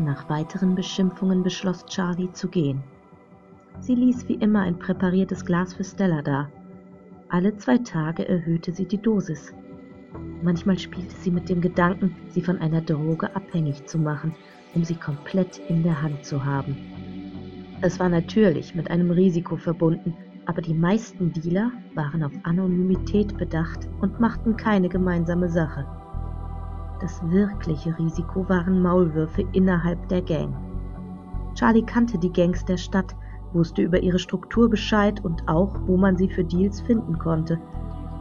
Nach weiteren Beschimpfungen beschloss Charlie zu gehen. Sie ließ wie immer ein präpariertes Glas für Stella da. Alle zwei Tage erhöhte sie die Dosis. Manchmal spielte sie mit dem Gedanken, sie von einer Droge abhängig zu machen, um sie komplett in der Hand zu haben. Es war natürlich mit einem Risiko verbunden, aber die meisten Dealer waren auf Anonymität bedacht und machten keine gemeinsame Sache. Das wirkliche Risiko waren Maulwürfe innerhalb der Gang. Charlie kannte die Gangs der Stadt, wusste über ihre Struktur Bescheid und auch, wo man sie für Deals finden konnte.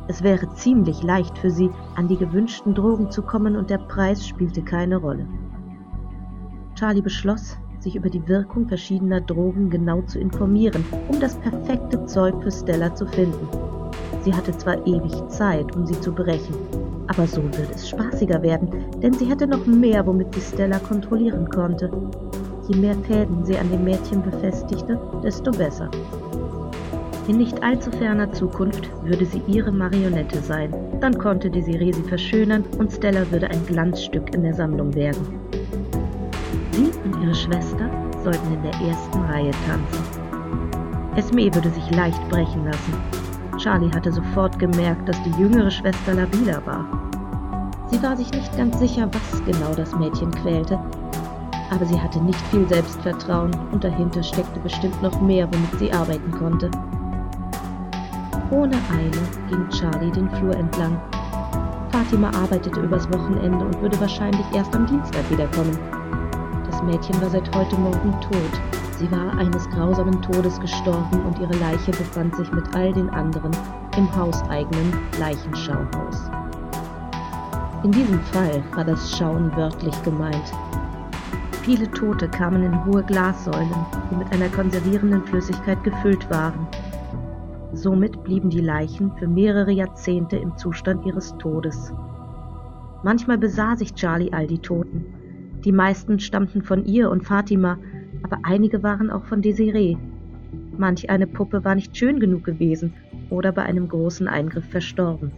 Es wäre ziemlich leicht für sie, an die gewünschten Drogen zu kommen und der Preis spielte keine Rolle. Charlie beschloss, sich über die Wirkung verschiedener Drogen genau zu informieren, um das perfekte Zeug für Stella zu finden. Sie hatte zwar ewig Zeit, um sie zu brechen, aber so würde es spaßiger werden, denn sie hätte noch mehr, womit sie Stella kontrollieren konnte. Je mehr Fäden sie an dem Mädchen befestigte, desto besser. In nicht allzu ferner Zukunft würde sie ihre Marionette sein. Dann konnte Desiree sie verschönern und Stella würde ein Glanzstück in der Sammlung werden. Sie und ihre Schwester sollten in der ersten Reihe tanzen. Esme würde sich leicht brechen lassen. Charlie hatte sofort gemerkt, dass die jüngere Schwester labiler war. Sie war sich nicht ganz sicher, was genau das Mädchen quälte, aber sie hatte nicht viel Selbstvertrauen und dahinter steckte bestimmt noch mehr, womit sie arbeiten konnte. Ohne Eile ging Charlie den Flur entlang. Fatima arbeitete übers Wochenende und würde wahrscheinlich erst am Dienstag wiederkommen. Das Mädchen war seit heute Morgen tot. Sie war eines grausamen Todes gestorben und ihre Leiche befand sich mit all den anderen im hauseigenen Leichenschauhaus. In diesem Fall war das Schauen wörtlich gemeint. Viele Tote kamen in hohe Glassäulen, die mit einer konservierenden Flüssigkeit gefüllt waren. Somit blieben die Leichen für mehrere Jahrzehnte im Zustand ihres Todes. Manchmal besah sich Charlie all die Toten, die meisten stammten von ihr und Fatima, aber einige waren auch von Desiree. Manch eine Puppe war nicht schön genug gewesen oder bei einem großen Eingriff verstorben.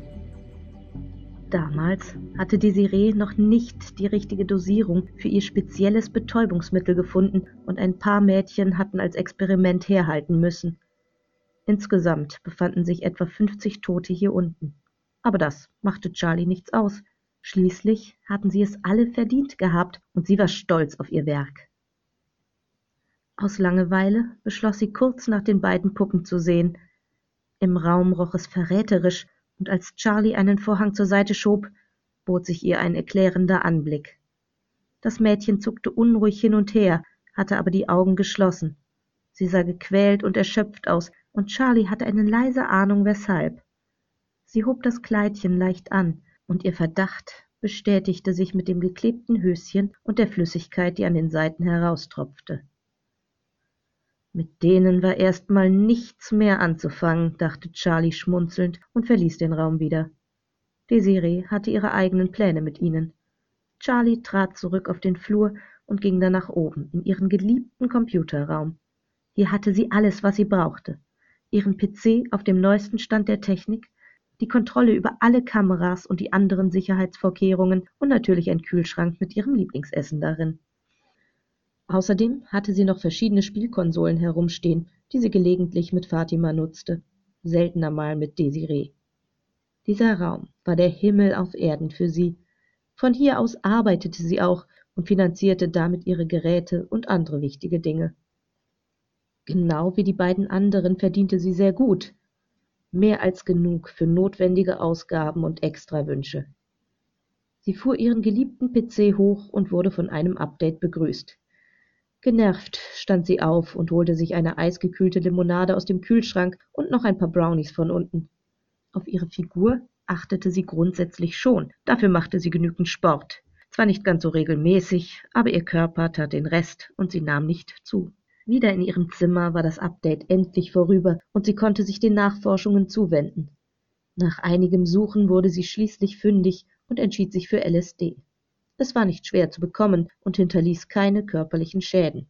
Damals hatte Desiree noch nicht die richtige Dosierung für ihr spezielles Betäubungsmittel gefunden und ein paar Mädchen hatten als Experiment herhalten müssen. Insgesamt befanden sich etwa 50 Tote hier unten. Aber das machte Charlie nichts aus. Schließlich hatten sie es alle verdient gehabt und sie war stolz auf ihr Werk. Aus Langeweile beschloss sie kurz nach den beiden Puppen zu sehen. Im Raum roch es verräterisch, und als Charlie einen Vorhang zur Seite schob, bot sich ihr ein erklärender Anblick. Das Mädchen zuckte unruhig hin und her, hatte aber die Augen geschlossen. Sie sah gequält und erschöpft aus, und Charlie hatte eine leise Ahnung weshalb. Sie hob das Kleidchen leicht an, und ihr Verdacht bestätigte sich mit dem geklebten Höschen und der Flüssigkeit, die an den Seiten heraustropfte. Mit denen war erstmal nichts mehr anzufangen, dachte Charlie schmunzelnd und verließ den Raum wieder. Desiree hatte ihre eigenen Pläne mit ihnen. Charlie trat zurück auf den Flur und ging dann nach oben in ihren geliebten Computerraum. Hier hatte sie alles, was sie brauchte. Ihren PC auf dem neuesten Stand der Technik, die Kontrolle über alle Kameras und die anderen Sicherheitsvorkehrungen und natürlich ein Kühlschrank mit ihrem Lieblingsessen darin. Außerdem hatte sie noch verschiedene Spielkonsolen herumstehen, die sie gelegentlich mit Fatima nutzte, seltener mal mit Desiree. Dieser Raum war der Himmel auf Erden für sie. Von hier aus arbeitete sie auch und finanzierte damit ihre Geräte und andere wichtige Dinge. Genau wie die beiden anderen verdiente sie sehr gut, mehr als genug für notwendige Ausgaben und Extrawünsche. Sie fuhr ihren geliebten PC hoch und wurde von einem Update begrüßt. Genervt stand sie auf und holte sich eine eisgekühlte Limonade aus dem Kühlschrank und noch ein paar Brownies von unten. Auf ihre Figur achtete sie grundsätzlich schon, dafür machte sie genügend Sport. Zwar nicht ganz so regelmäßig, aber ihr Körper tat den Rest und sie nahm nicht zu. Wieder in ihrem Zimmer war das Update endlich vorüber und sie konnte sich den Nachforschungen zuwenden. Nach einigem Suchen wurde sie schließlich fündig und entschied sich für LSD. Es war nicht schwer zu bekommen und hinterließ keine körperlichen Schäden.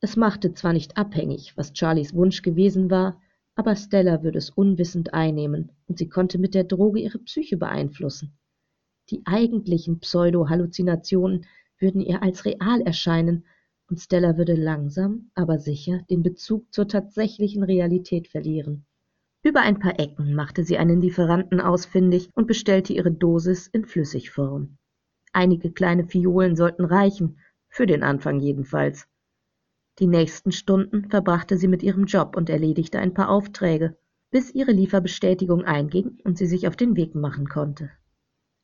Es machte zwar nicht abhängig, was Charlies Wunsch gewesen war, aber Stella würde es unwissend einnehmen und sie konnte mit der Droge ihre Psyche beeinflussen. Die eigentlichen Pseudo-Halluzinationen würden ihr als real erscheinen, und Stella würde langsam, aber sicher den Bezug zur tatsächlichen Realität verlieren. Über ein paar Ecken machte sie einen Lieferanten ausfindig und bestellte ihre Dosis in Flüssigform. Einige kleine Fiolen sollten reichen, für den Anfang jedenfalls. Die nächsten Stunden verbrachte sie mit ihrem Job und erledigte ein paar Aufträge, bis ihre Lieferbestätigung einging und sie sich auf den Weg machen konnte.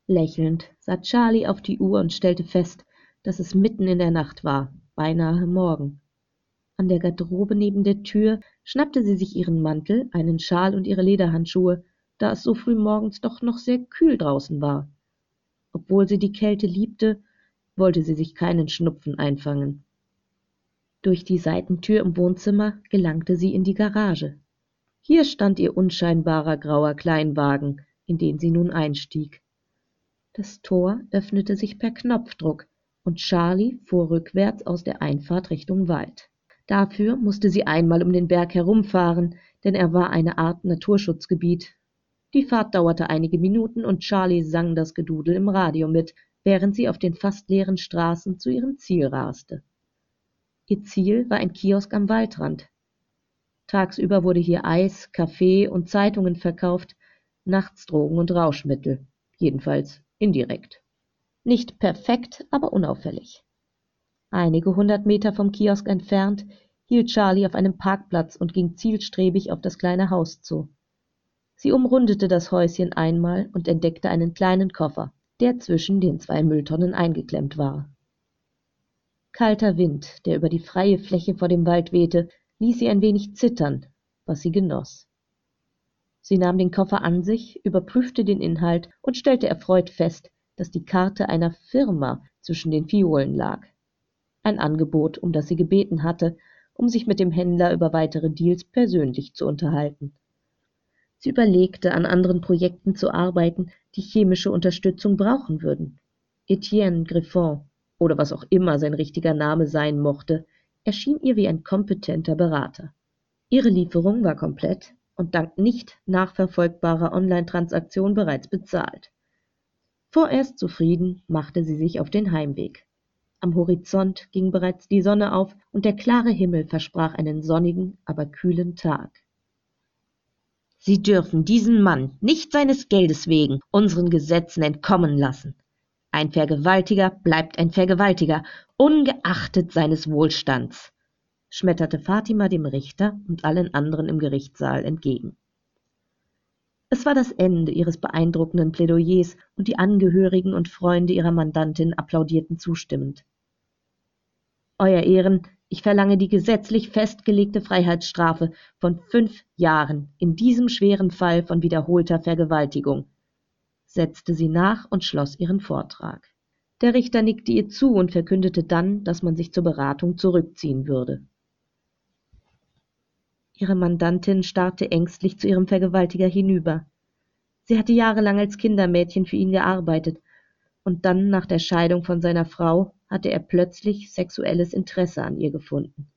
Lächelnd sah Charlie auf die Uhr und stellte fest, dass es mitten in der Nacht war, beinahe Morgen. An der Garderobe neben der Tür schnappte sie sich ihren Mantel, einen Schal und ihre Lederhandschuhe, da es so früh morgens doch noch sehr kühl draußen war. Obwohl sie die Kälte liebte, wollte sie sich keinen Schnupfen einfangen. Durch die Seitentür im Wohnzimmer gelangte sie in die Garage. Hier stand ihr unscheinbarer grauer Kleinwagen, in den sie nun einstieg. Das Tor öffnete sich per Knopfdruck, und Charlie fuhr rückwärts aus der Einfahrt Richtung Wald. Dafür musste sie einmal um den Berg herumfahren, denn er war eine Art Naturschutzgebiet. Die Fahrt dauerte einige Minuten und Charlie sang das Gedudel im Radio mit, während sie auf den fast leeren Straßen zu ihrem Ziel raste. Ihr Ziel war ein Kiosk am Waldrand. Tagsüber wurde hier Eis, Kaffee und Zeitungen verkauft, nachts Drogen und Rauschmittel, jedenfalls indirekt. Nicht perfekt, aber unauffällig. Einige hundert Meter vom Kiosk entfernt hielt Charlie auf einem Parkplatz und ging zielstrebig auf das kleine Haus zu. Sie umrundete das Häuschen einmal und entdeckte einen kleinen Koffer, der zwischen den zwei Mülltonnen eingeklemmt war. Kalter Wind, der über die freie Fläche vor dem Wald wehte, ließ sie ein wenig zittern, was sie genoss. Sie nahm den Koffer an sich, überprüfte den Inhalt und stellte erfreut fest, dass die Karte einer Firma zwischen den Fiolen lag. Ein Angebot, um das sie gebeten hatte, um sich mit dem Händler über weitere Deals persönlich zu unterhalten. Sie überlegte, an anderen Projekten zu arbeiten, die chemische Unterstützung brauchen würden. Etienne Griffon oder was auch immer sein richtiger Name sein mochte, erschien ihr wie ein kompetenter Berater. Ihre Lieferung war komplett und dank nicht nachverfolgbarer Online-Transaktion bereits bezahlt. Vorerst zufrieden machte sie sich auf den Heimweg. Am Horizont ging bereits die Sonne auf und der klare Himmel versprach einen sonnigen, aber kühlen Tag. Sie dürfen diesen Mann nicht seines Geldes wegen unseren Gesetzen entkommen lassen. Ein Vergewaltiger bleibt ein Vergewaltiger, ungeachtet seines Wohlstands, schmetterte Fatima dem Richter und allen anderen im Gerichtssaal entgegen. Es war das Ende ihres beeindruckenden Plädoyers und die Angehörigen und Freunde ihrer Mandantin applaudierten zustimmend. Euer Ehren, ich verlange die gesetzlich festgelegte Freiheitsstrafe von fünf Jahren in diesem schweren Fall von wiederholter Vergewaltigung, setzte sie nach und schloss ihren Vortrag. Der Richter nickte ihr zu und verkündete dann, dass man sich zur Beratung zurückziehen würde. Ihre Mandantin starrte ängstlich zu ihrem Vergewaltiger hinüber. Sie hatte jahrelang als Kindermädchen für ihn gearbeitet, und dann nach der Scheidung von seiner Frau hatte er plötzlich sexuelles Interesse an ihr gefunden.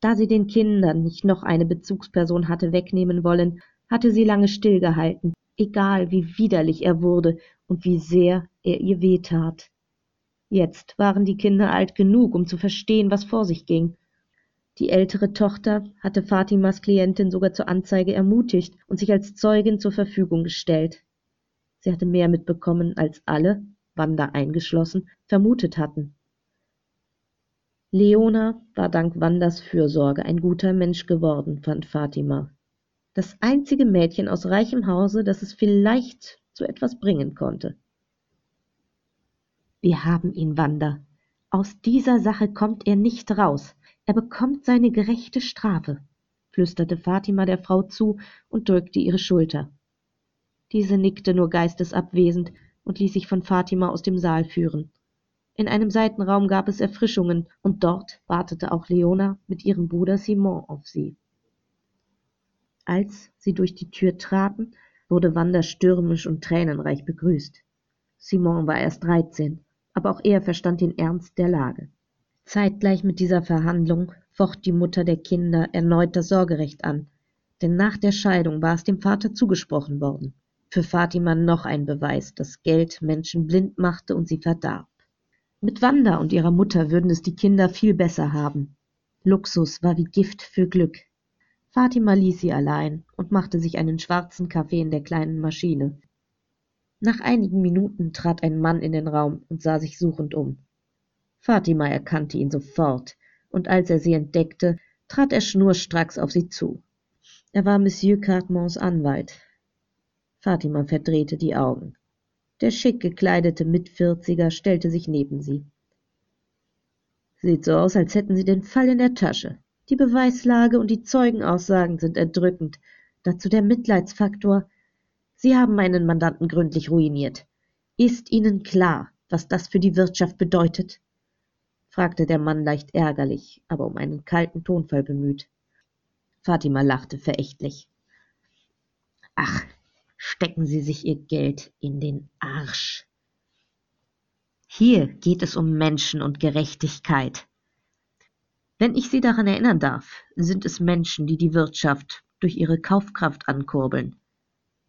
Da sie den Kindern nicht noch eine Bezugsperson hatte wegnehmen wollen, hatte sie lange stillgehalten, egal wie widerlich er wurde und wie sehr er ihr wehtat. Jetzt waren die Kinder alt genug, um zu verstehen, was vor sich ging, die ältere Tochter hatte Fatimas Klientin sogar zur Anzeige ermutigt und sich als Zeugin zur Verfügung gestellt. Sie hatte mehr mitbekommen, als alle, Wanda eingeschlossen, vermutet hatten. Leona war dank Wandas Fürsorge ein guter Mensch geworden, fand Fatima. Das einzige Mädchen aus reichem Hause, das es vielleicht zu etwas bringen konnte. Wir haben ihn, Wanda. Aus dieser Sache kommt er nicht raus. Er bekommt seine gerechte Strafe, flüsterte Fatima der Frau zu und drückte ihre Schulter. Diese nickte nur geistesabwesend und ließ sich von Fatima aus dem Saal führen. In einem Seitenraum gab es Erfrischungen, und dort wartete auch Leona mit ihrem Bruder Simon auf sie. Als sie durch die Tür traten, wurde Wanda stürmisch und tränenreich begrüßt. Simon war erst dreizehn, aber auch er verstand den Ernst der Lage. Zeitgleich mit dieser Verhandlung focht die Mutter der Kinder erneut das Sorgerecht an, denn nach der Scheidung war es dem Vater zugesprochen worden. Für Fatima noch ein Beweis, dass Geld Menschen blind machte und sie verdarb. Mit Wanda und ihrer Mutter würden es die Kinder viel besser haben. Luxus war wie Gift für Glück. Fatima ließ sie allein und machte sich einen schwarzen Kaffee in der kleinen Maschine. Nach einigen Minuten trat ein Mann in den Raum und sah sich suchend um. Fatima erkannte ihn sofort, und als er sie entdeckte, trat er schnurstracks auf sie zu. Er war Monsieur Cartmans Anwalt. Fatima verdrehte die Augen. Der schick gekleidete Mitvierziger stellte sich neben sie. Sieht so aus, als hätten Sie den Fall in der Tasche. Die Beweislage und die Zeugenaussagen sind erdrückend. Dazu der Mitleidsfaktor. Sie haben meinen Mandanten gründlich ruiniert. Ist Ihnen klar, was das für die Wirtschaft bedeutet? fragte der Mann leicht ärgerlich, aber um einen kalten Tonfall bemüht. Fatima lachte verächtlich. Ach, stecken Sie sich Ihr Geld in den Arsch. Hier geht es um Menschen und Gerechtigkeit. Wenn ich Sie daran erinnern darf, sind es Menschen, die die Wirtschaft durch ihre Kaufkraft ankurbeln.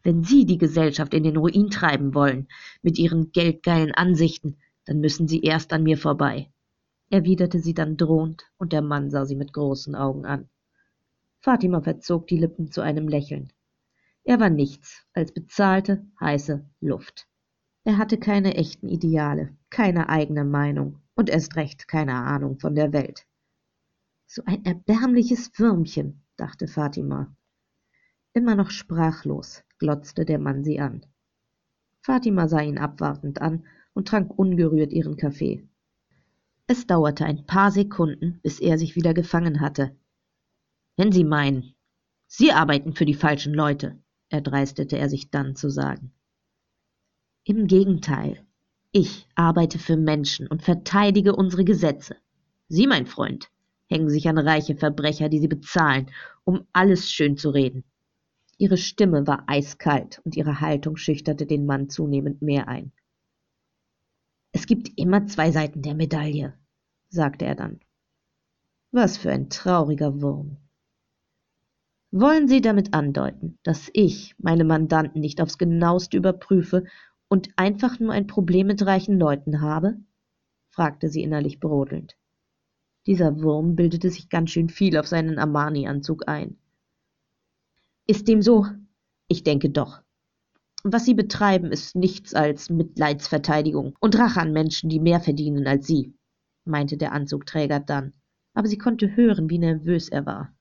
Wenn Sie die Gesellschaft in den Ruin treiben wollen, mit Ihren geldgeilen Ansichten, dann müssen Sie erst an mir vorbei, erwiderte sie dann drohend, und der Mann sah sie mit großen Augen an. Fatima verzog die Lippen zu einem Lächeln. Er war nichts als bezahlte, heiße Luft. Er hatte keine echten Ideale, keine eigene Meinung und erst recht keine Ahnung von der Welt. So ein erbärmliches Würmchen, dachte Fatima. Immer noch sprachlos glotzte der Mann sie an. Fatima sah ihn abwartend an und trank ungerührt ihren Kaffee. Es dauerte ein paar Sekunden, bis er sich wieder gefangen hatte. Wenn Sie meinen, Sie arbeiten für die falschen Leute, erdreistete er sich dann zu sagen. Im Gegenteil, ich arbeite für Menschen und verteidige unsere Gesetze. Sie, mein Freund, hängen sich an reiche Verbrecher, die sie bezahlen, um alles schön zu reden. Ihre Stimme war eiskalt und ihre Haltung schüchterte den Mann zunehmend mehr ein. Es gibt immer zwei Seiten der Medaille, sagte er dann. Was für ein trauriger Wurm. Wollen Sie damit andeuten, dass ich meine Mandanten nicht aufs genaueste überprüfe und einfach nur ein Problem mit reichen Leuten habe? fragte sie innerlich brodelnd. Dieser Wurm bildete sich ganz schön viel auf seinen Armani-Anzug ein. Ist dem so? Ich denke doch. Was Sie betreiben, ist nichts als Mitleidsverteidigung und Rache an Menschen, die mehr verdienen als Sie, meinte der Anzugträger dann, aber sie konnte hören, wie nervös er war.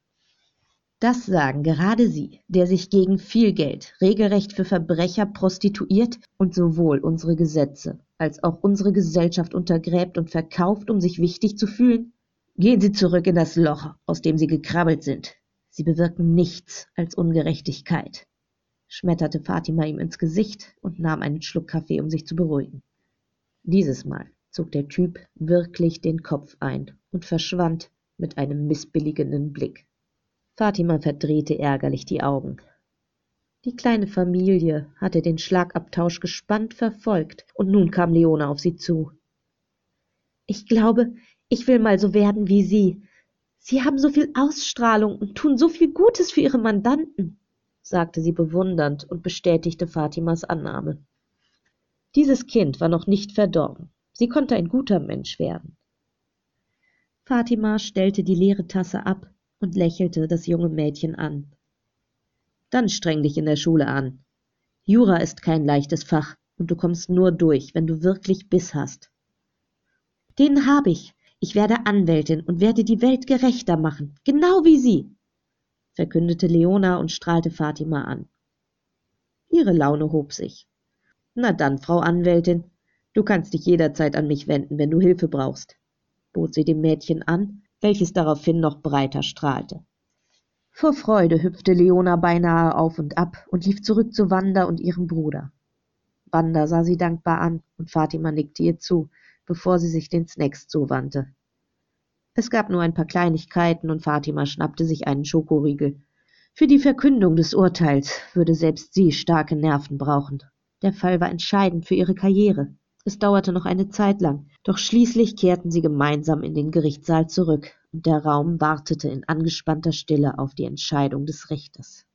Das sagen gerade Sie, der sich gegen viel Geld regelrecht für Verbrecher prostituiert und sowohl unsere Gesetze als auch unsere Gesellschaft untergräbt und verkauft, um sich wichtig zu fühlen? Gehen Sie zurück in das Loch, aus dem Sie gekrabbelt sind. Sie bewirken nichts als Ungerechtigkeit, schmetterte Fatima ihm ins Gesicht und nahm einen Schluck Kaffee, um sich zu beruhigen. Dieses Mal zog der Typ wirklich den Kopf ein und verschwand mit einem missbilligenden Blick. Fatima verdrehte ärgerlich die Augen. Die kleine Familie hatte den Schlagabtausch gespannt verfolgt, und nun kam Leone auf sie zu. Ich glaube, ich will mal so werden wie Sie. Sie haben so viel Ausstrahlung und tun so viel Gutes für Ihre Mandanten, sagte sie bewundernd und bestätigte Fatimas Annahme. Dieses Kind war noch nicht verdorben. Sie konnte ein guter Mensch werden. Fatima stellte die leere Tasse ab und lächelte das junge Mädchen an. Dann streng dich in der Schule an. Jura ist kein leichtes Fach und du kommst nur durch, wenn du wirklich Biss hast. Den habe ich, ich werde Anwältin und werde die Welt gerechter machen, genau wie Sie, verkündete Leona und strahlte Fatima an. Ihre Laune hob sich. Na dann, Frau Anwältin, du kannst dich jederzeit an mich wenden, wenn du Hilfe brauchst, bot sie dem Mädchen an, welches daraufhin noch breiter strahlte. Vor Freude hüpfte Leona beinahe auf und ab und lief zurück zu Wanda und ihrem Bruder. Wanda sah sie dankbar an und Fatima nickte ihr zu, bevor sie sich den Snacks zuwandte. Es gab nur ein paar Kleinigkeiten und Fatima schnappte sich einen Schokoriegel. Für die Verkündung des Urteils würde selbst sie starke Nerven brauchen. Der Fall war entscheidend für ihre Karriere. Es dauerte noch eine Zeit lang, doch schließlich kehrten sie gemeinsam in den Gerichtssaal zurück, und der Raum wartete in angespannter Stille auf die Entscheidung des Richters.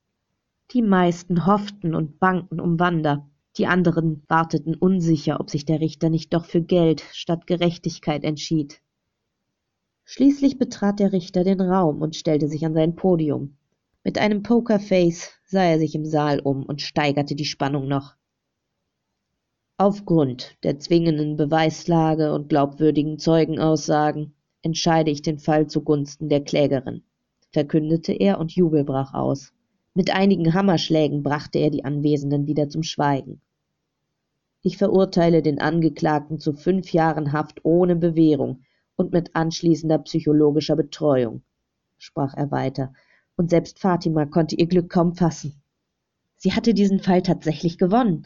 Die meisten hofften und bangten um Wanda, Die anderen warteten unsicher, ob sich der Richter nicht doch für Geld statt Gerechtigkeit entschied. Schließlich betrat der Richter den Raum und stellte sich an sein Podium. Mit einem Pokerface sah er sich im Saal um und steigerte die Spannung noch. Aufgrund der zwingenden Beweislage und glaubwürdigen Zeugenaussagen entscheide ich den Fall zugunsten der Klägerin, verkündete er und Jubel brach aus. Mit einigen Hammerschlägen brachte er die Anwesenden wieder zum Schweigen. Ich verurteile den Angeklagten zu fünf Jahren Haft ohne Bewährung und mit anschließender psychologischer Betreuung, sprach er weiter, und selbst Fatima konnte ihr Glück kaum fassen. Sie hatte diesen Fall tatsächlich gewonnen.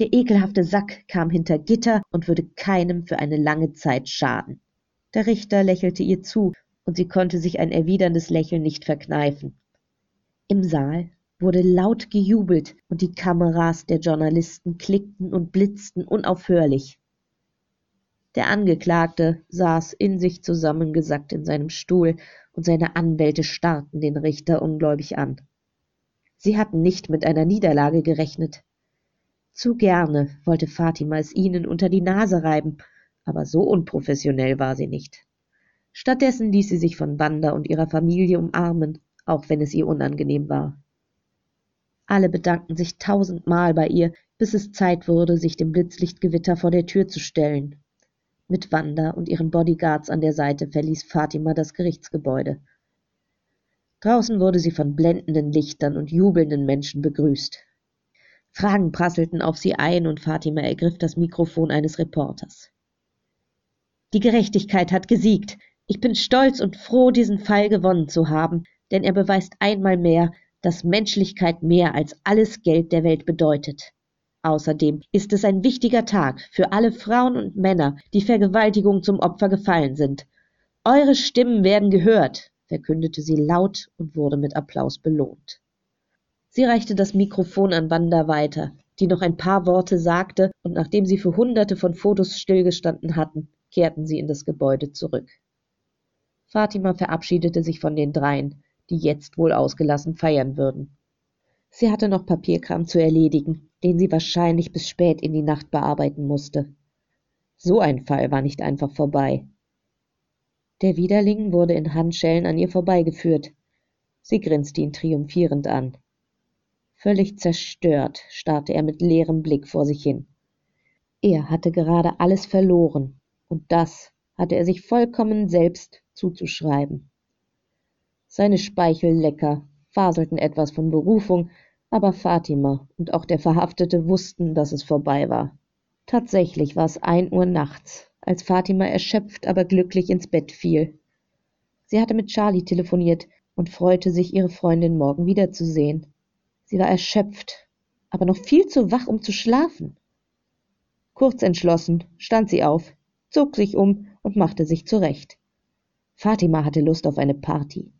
Der ekelhafte Sack kam hinter Gitter und würde keinem für eine lange Zeit schaden. Der Richter lächelte ihr zu, und sie konnte sich ein erwiderndes Lächeln nicht verkneifen. Im Saal wurde laut gejubelt und die Kameras der Journalisten klickten und blitzten unaufhörlich. Der Angeklagte saß in sich zusammengesackt in seinem Stuhl, und seine Anwälte starrten den Richter ungläubig an. Sie hatten nicht mit einer Niederlage gerechnet. Zu gerne wollte Fatima es ihnen unter die Nase reiben, aber so unprofessionell war sie nicht. Stattdessen ließ sie sich von Wanda und ihrer Familie umarmen, auch wenn es ihr unangenehm war. Alle bedankten sich tausendmal bei ihr, bis es Zeit wurde, sich dem Blitzlichtgewitter vor der Tür zu stellen. Mit Wanda und ihren Bodyguards an der Seite verließ Fatima das Gerichtsgebäude. Draußen wurde sie von blendenden Lichtern und jubelnden Menschen begrüßt. Fragen prasselten auf sie ein und Fatima ergriff das Mikrofon eines Reporters. Die Gerechtigkeit hat gesiegt. Ich bin stolz und froh, diesen Fall gewonnen zu haben, denn er beweist einmal mehr, dass Menschlichkeit mehr als alles Geld der Welt bedeutet. Außerdem ist es ein wichtiger Tag für alle Frauen und Männer, die Vergewaltigung zum Opfer gefallen sind. Eure Stimmen werden gehört, verkündete sie laut und wurde mit Applaus belohnt. Sie reichte das Mikrofon an Wanda weiter, die noch ein paar Worte sagte, und nachdem sie für hunderte von Fotos stillgestanden hatten, kehrten sie in das Gebäude zurück. Fatima verabschiedete sich von den dreien, die jetzt wohl ausgelassen feiern würden. Sie hatte noch Papierkram zu erledigen, den sie wahrscheinlich bis spät in die Nacht bearbeiten musste. So ein Fall war nicht einfach vorbei. Der Widerling wurde in Handschellen an ihr vorbeigeführt. Sie grinste ihn triumphierend an. Völlig zerstört starrte er mit leerem Blick vor sich hin. Er hatte gerade alles verloren, und das hatte er sich vollkommen selbst zuzuschreiben. Seine Speichellecker faselten etwas von Berufung, aber Fatima und auch der Verhaftete wussten, dass es vorbei war. Tatsächlich war es ein Uhr nachts, als Fatima erschöpft, aber glücklich ins Bett fiel. Sie hatte mit Charlie telefoniert und freute sich, ihre Freundin morgen wiederzusehen. Sie war erschöpft, aber noch viel zu wach, um zu schlafen. Kurz entschlossen stand sie auf, zog sich um und machte sich zurecht. Fatima hatte Lust auf eine Party.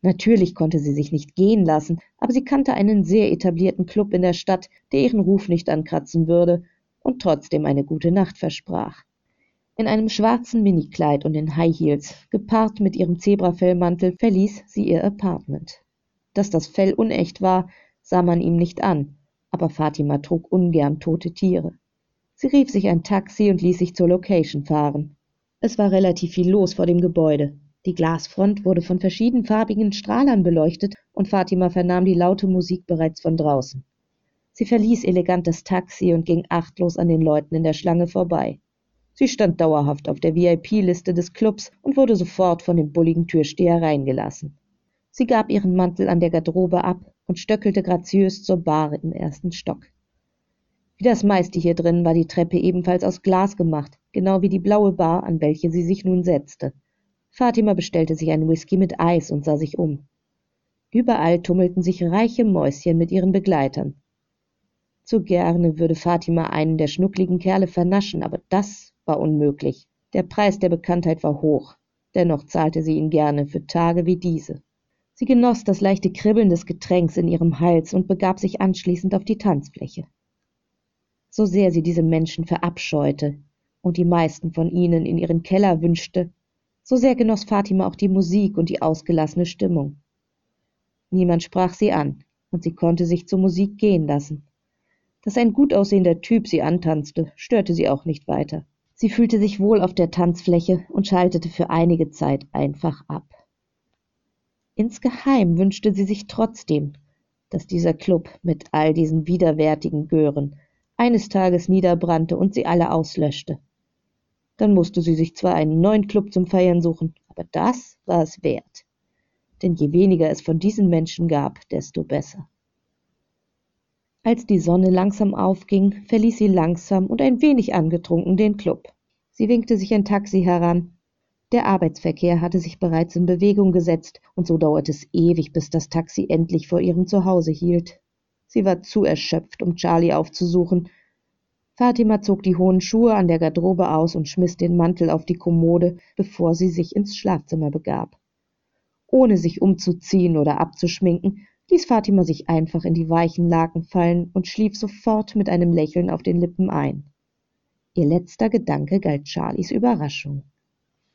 Natürlich konnte sie sich nicht gehen lassen, aber sie kannte einen sehr etablierten Club in der Stadt, der ihren Ruf nicht ankratzen würde und trotzdem eine gute Nacht versprach. In einem schwarzen Minikleid und in High Heels, gepaart mit ihrem Zebrafellmantel, verließ sie ihr Apartment. Dass das Fell unecht war, sah man ihm nicht an, aber Fatima trug ungern tote Tiere. Sie rief sich ein Taxi und ließ sich zur Location fahren. Es war relativ viel los vor dem Gebäude. Die Glasfront wurde von verschiedenfarbigen Strahlern beleuchtet und Fatima vernahm die laute Musik bereits von draußen. Sie verließ elegant das Taxi und ging achtlos an den Leuten in der Schlange vorbei. Sie stand dauerhaft auf der VIP-Liste des Clubs und wurde sofort von dem bulligen Türsteher reingelassen. Sie gab ihren Mantel an der Garderobe ab und stöckelte graziös zur Bar im ersten Stock. Wie das meiste hier drin war die Treppe ebenfalls aus Glas gemacht, genau wie die blaue Bar, an welche sie sich nun setzte. Fatima bestellte sich einen Whisky mit Eis und sah sich um. Überall tummelten sich reiche Mäuschen mit ihren Begleitern. Zu gerne würde Fatima einen der schnuckligen Kerle vernaschen, aber das war unmöglich. Der Preis der Bekanntheit war hoch, dennoch zahlte sie ihn gerne für Tage wie diese. Sie genoss das leichte Kribbeln des Getränks in ihrem Hals und begab sich anschließend auf die Tanzfläche. So sehr sie diese Menschen verabscheute und die meisten von ihnen in ihren Keller wünschte, so sehr genoss Fatima auch die Musik und die ausgelassene Stimmung. Niemand sprach sie an, und sie konnte sich zur Musik gehen lassen. Dass ein gut aussehender Typ sie antanzte, störte sie auch nicht weiter. Sie fühlte sich wohl auf der Tanzfläche und schaltete für einige Zeit einfach ab. Insgeheim wünschte sie sich trotzdem, dass dieser Club mit all diesen widerwärtigen Gören eines Tages niederbrannte und sie alle auslöschte. Dann musste sie sich zwar einen neuen Club zum Feiern suchen, aber das war es wert. Denn je weniger es von diesen Menschen gab, desto besser. Als die Sonne langsam aufging, verließ sie langsam und ein wenig angetrunken den Club. Sie winkte sich ein Taxi heran. Der Arbeitsverkehr hatte sich bereits in Bewegung gesetzt, und so dauerte es ewig, bis das Taxi endlich vor ihrem Zuhause hielt. Sie war zu erschöpft, um Charlie aufzusuchen. Fatima zog die hohen Schuhe an der Garderobe aus und schmiss den Mantel auf die Kommode, bevor sie sich ins Schlafzimmer begab. Ohne sich umzuziehen oder abzuschminken, ließ Fatima sich einfach in die weichen Laken fallen und schlief sofort mit einem Lächeln auf den Lippen ein. Ihr letzter Gedanke galt Charlies Überraschung.